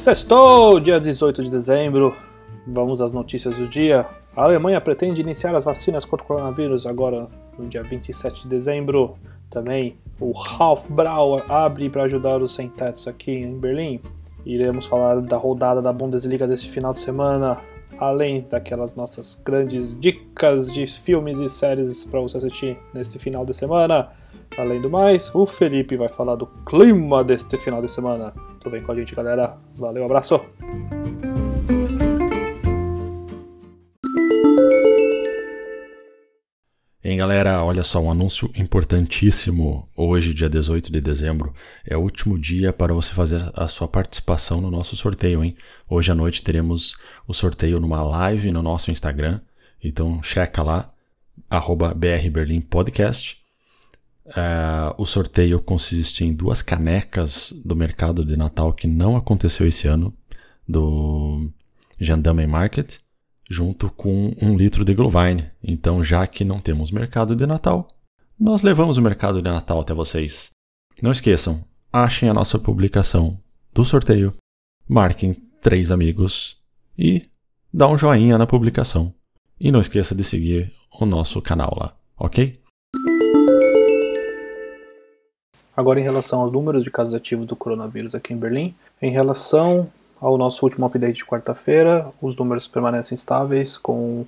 Sextou, dia 18 de dezembro. Vamos às notícias do dia. A Alemanha pretende iniciar as vacinas contra o coronavírus agora no dia 27 de dezembro. Também o Ralph Brauer abre para ajudar os sem-tetos aqui em Berlim. Iremos falar da rodada da Bundesliga desse final de semana, além daquelas nossas grandes dicas de filmes e séries para você assistir neste final de semana. Além do mais, o Felipe vai falar do clima deste final de semana. Tudo bem com a gente, galera? Valeu, abraço! Hein, galera, olha só, um anúncio importantíssimo. Hoje, dia 18 de dezembro, é o último dia para você fazer a sua participação no nosso sorteio, hein? Hoje à noite teremos o sorteio numa live no nosso Instagram. Então, checa lá, arroba brberlimpodcast. Uh, o sorteio consiste em duas canecas do mercado de Natal que não aconteceu esse ano, do Gendarme Market, junto com um litro de Glühwein. Então, já que não temos mercado de Natal, nós levamos o mercado de Natal até vocês. Não esqueçam, achem a nossa publicação do sorteio, marquem três amigos e dá um joinha na publicação. E não esqueça de seguir o nosso canal lá, ok? Agora, em relação aos números de casos ativos do coronavírus aqui em Berlim, em relação ao nosso último update de quarta-feira, os números permanecem estáveis, com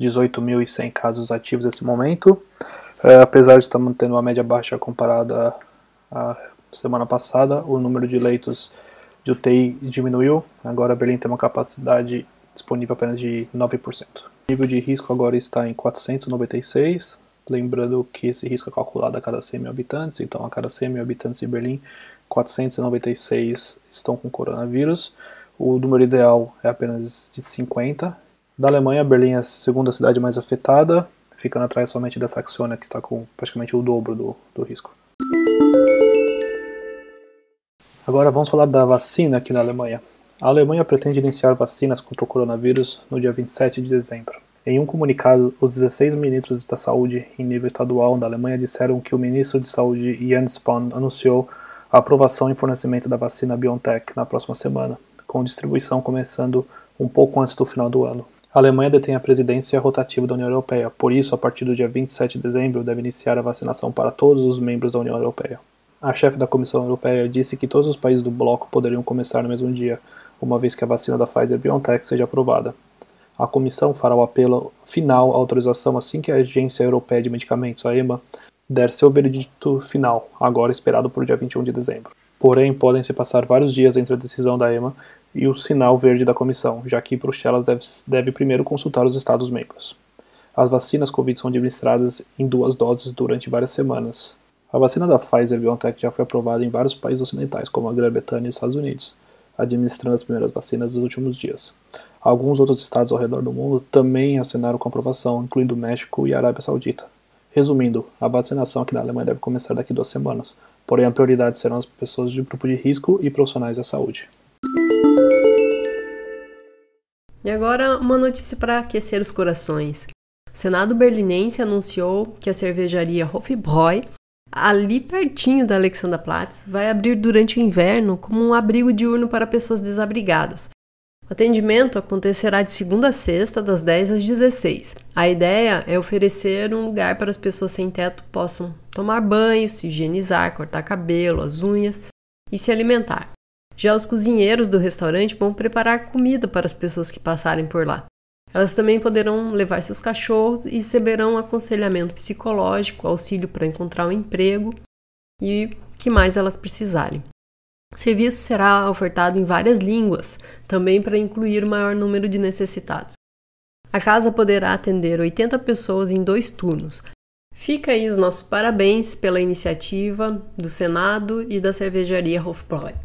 18.100 casos ativos nesse momento. É, apesar de estar mantendo uma média baixa comparada à semana passada, o número de leitos de UTI diminuiu. Agora Berlim tem uma capacidade disponível apenas de 9%. O nível de risco agora está em 496, Lembrando que esse risco é calculado a cada 100 mil habitantes, então a cada 100 mil habitantes em Berlim, 496 estão com coronavírus. O número ideal é apenas de 50. Da Alemanha, Berlim é a segunda cidade mais afetada, ficando atrás somente da Saxônia, que está com praticamente o dobro do, do risco. Agora vamos falar da vacina aqui na Alemanha. A Alemanha pretende iniciar vacinas contra o coronavírus no dia 27 de dezembro. Em um comunicado, os 16 ministros da saúde em nível estadual da Alemanha disseram que o ministro de saúde Jens Spahn anunciou a aprovação e fornecimento da vacina BioNTech na próxima semana, com distribuição começando um pouco antes do final do ano. A Alemanha detém a presidência rotativa da União Europeia, por isso, a partir do dia 27 de dezembro, deve iniciar a vacinação para todos os membros da União Europeia. A chefe da Comissão Europeia disse que todos os países do bloco poderiam começar no mesmo dia, uma vez que a vacina da Pfizer BioNTech seja aprovada. A comissão fará o apelo final à autorização assim que a Agência Europeia de Medicamentos, a EMA, der seu veredito final, agora esperado para o dia 21 de dezembro. Porém, podem se passar vários dias entre a decisão da EMA e o sinal verde da comissão, já que Bruxelas deve, deve primeiro consultar os Estados-membros. As vacinas Covid são administradas em duas doses durante várias semanas. A vacina da Pfizer-BioNTech já foi aprovada em vários países ocidentais, como a Grã-Bretanha e os Estados Unidos, administrando as primeiras vacinas dos últimos dias. Alguns outros estados ao redor do mundo também assinaram com aprovação, incluindo México e Arábia Saudita. Resumindo, a vacinação aqui na Alemanha deve começar daqui duas semanas, porém a prioridade serão as pessoas de grupo de risco e profissionais da saúde. E agora uma notícia para aquecer os corações. O Senado berlinense anunciou que a cervejaria Hofbräu, ali pertinho da Alexanderplatz, vai abrir durante o inverno como um abrigo diurno para pessoas desabrigadas. Atendimento acontecerá de segunda a sexta, das 10 às 16. A ideia é oferecer um lugar para as pessoas sem teto possam tomar banho, se higienizar, cortar cabelo, as unhas e se alimentar. Já os cozinheiros do restaurante vão preparar comida para as pessoas que passarem por lá. Elas também poderão levar seus cachorros e receberão aconselhamento psicológico, auxílio para encontrar um emprego e o que mais elas precisarem. O serviço será ofertado em várias línguas, também para incluir o maior número de necessitados. A casa poderá atender 80 pessoas em dois turnos. Fica aí os nossos parabéns pela iniciativa do Senado e da cervejaria Hofbräu.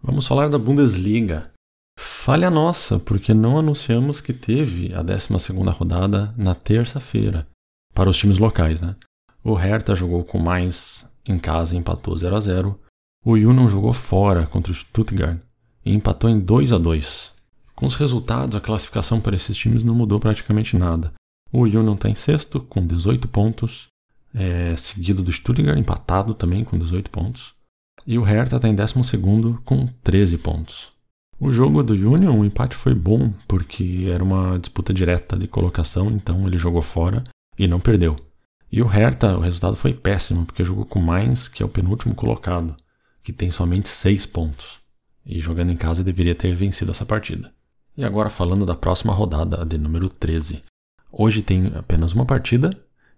Vamos falar da Bundesliga. Falha nossa, porque não anunciamos que teve a 12 rodada na terça-feira, para os times locais, né? O Hertha jogou com mais em casa e empatou 0 a 0 O Union jogou fora contra o Stuttgart e empatou em 2 a 2 Com os resultados, a classificação para esses times não mudou praticamente nada. O Union está em sexto, com 18 pontos, é, seguido do Stuttgart, empatado também com 18 pontos. E o Hertha está em 12 com 13 pontos. O jogo do Union, o empate foi bom, porque era uma disputa direta de colocação, então ele jogou fora e não perdeu. E o Hertha, o resultado foi péssimo, porque jogou com o Mainz, que é o penúltimo colocado, que tem somente 6 pontos. E jogando em casa deveria ter vencido essa partida. E agora falando da próxima rodada, a de número 13. Hoje tem apenas uma partida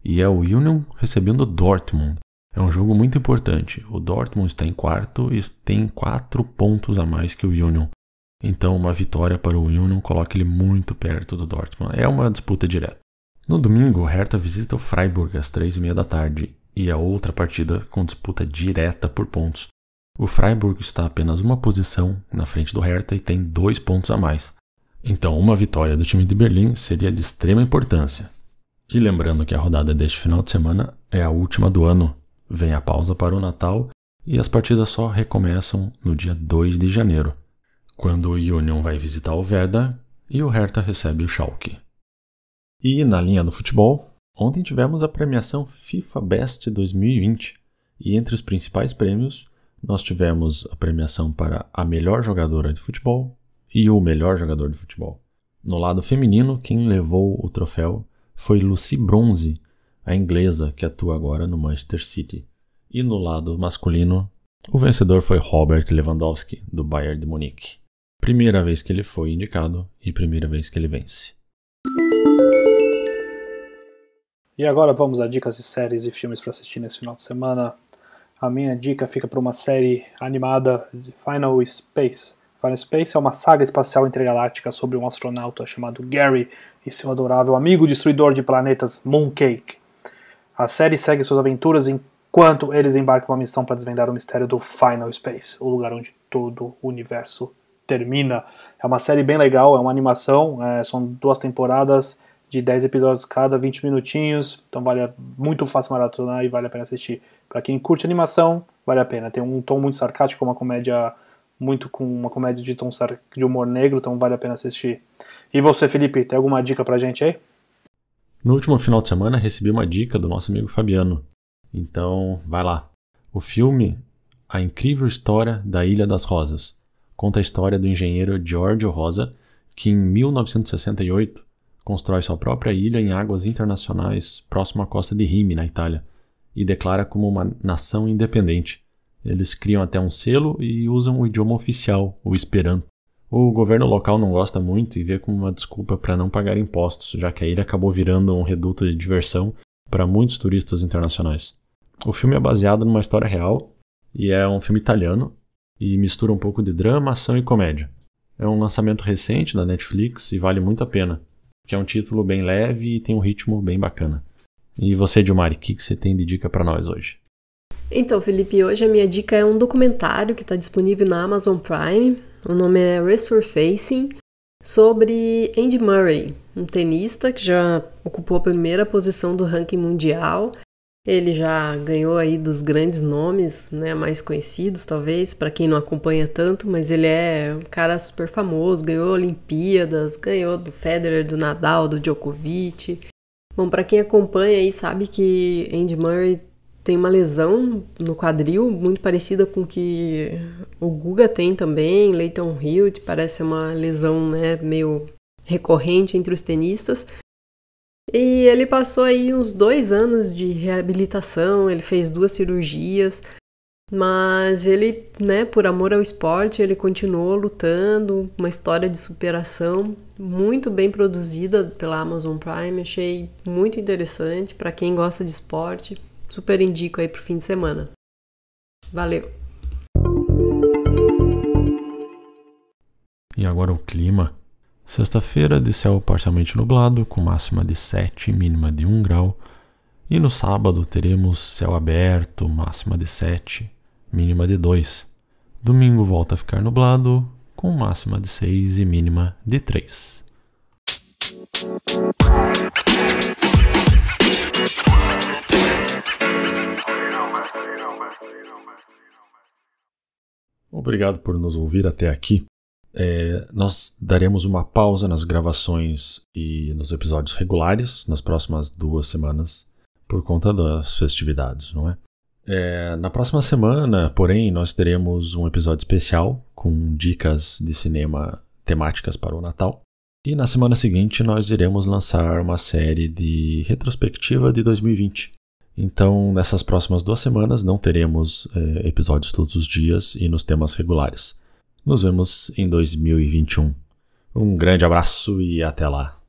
e é o Union recebendo o Dortmund. É um jogo muito importante. O Dortmund está em quarto e tem quatro pontos a mais que o Union. Então, uma vitória para o Union coloca ele muito perto do Dortmund. É uma disputa direta. No domingo, o Hertha visita o Freiburg às três e meia da tarde e é outra partida com disputa direta por pontos. O Freiburg está apenas uma posição na frente do Hertha e tem dois pontos a mais. Então, uma vitória do time de Berlim seria de extrema importância. E lembrando que a rodada deste final de semana é a última do ano Vem a pausa para o Natal e as partidas só recomeçam no dia 2 de janeiro, quando o Union vai visitar o Werder e o Hertha recebe o Schalke. E na linha do futebol, ontem tivemos a premiação FIFA Best 2020 e entre os principais prêmios nós tivemos a premiação para a melhor jogadora de futebol e o melhor jogador de futebol. No lado feminino, quem levou o troféu foi Lucy Bronze, a inglesa que atua agora no Manchester City. E no lado masculino, o vencedor foi Robert Lewandowski, do Bayern de Munique. Primeira vez que ele foi indicado e primeira vez que ele vence. E agora vamos a dicas de séries e filmes para assistir nesse final de semana. A minha dica fica para uma série animada de Final Space. Final Space é uma saga espacial intergaláctica sobre um astronauta chamado Gary e seu adorável amigo destruidor de planetas Mooncake. A série segue suas aventuras enquanto eles embarcam uma missão para desvendar o mistério do Final Space, o lugar onde todo o universo termina. É uma série bem legal, é uma animação, é, são duas temporadas de 10 episódios cada, 20 minutinhos, então vale muito fácil maratonar e vale a pena assistir. Para quem curte animação, vale a pena. Tem um tom muito sarcástico, uma comédia muito com uma comédia de tom de humor negro, então vale a pena assistir. E você, Felipe, tem alguma dica pra gente aí? No último final de semana recebi uma dica do nosso amigo Fabiano. Então, vai lá. O filme A Incrível História da Ilha das Rosas conta a história do engenheiro Giorgio Rosa, que em 1968 constrói sua própria ilha em águas internacionais próximo à costa de Rimini, na Itália, e declara como uma nação independente. Eles criam até um selo e usam o idioma oficial, o Esperanto. O governo local não gosta muito e vê como uma desculpa para não pagar impostos, já que a ilha acabou virando um reduto de diversão para muitos turistas internacionais. O filme é baseado numa história real e é um filme italiano e mistura um pouco de drama, ação e comédia. É um lançamento recente da Netflix e vale muito a pena, porque é um título bem leve e tem um ritmo bem bacana. E você, Dilmari, o que, que você tem de dica para nós hoje? Então, Felipe, hoje a minha dica é um documentário que está disponível na Amazon Prime. O nome é Resurfacing, sobre Andy Murray, um tenista que já ocupou a primeira posição do ranking mundial. Ele já ganhou aí dos grandes nomes, né, mais conhecidos talvez, para quem não acompanha tanto, mas ele é um cara super famoso, ganhou Olimpíadas, ganhou do Federer, do Nadal, do Djokovic. Bom, para quem acompanha aí sabe que Andy Murray tem uma lesão no quadril muito parecida com que o Guga tem também, Leighton Hill, parece uma lesão né, meio recorrente entre os tenistas. E ele passou aí uns dois anos de reabilitação, ele fez duas cirurgias, mas ele, né, por amor ao esporte, ele continuou lutando, uma história de superação muito bem produzida pela Amazon Prime, achei muito interessante para quem gosta de esporte. Super indico aí pro fim de semana. Valeu! E agora o clima. Sexta-feira de céu parcialmente nublado, com máxima de 7 e mínima de 1 grau. E no sábado teremos céu aberto, máxima de 7, mínima de 2. Domingo volta a ficar nublado, com máxima de 6 e mínima de 3. Obrigado por nos ouvir até aqui. É, nós daremos uma pausa nas gravações e nos episódios regulares nas próximas duas semanas por conta das festividades, não é? é? Na próxima semana, porém, nós teremos um episódio especial com dicas de cinema temáticas para o Natal. E na semana seguinte nós iremos lançar uma série de retrospectiva de 2020. Então, nessas próximas duas semanas não teremos é, episódios todos os dias e nos temas regulares. Nos vemos em 2021. Um grande abraço e até lá!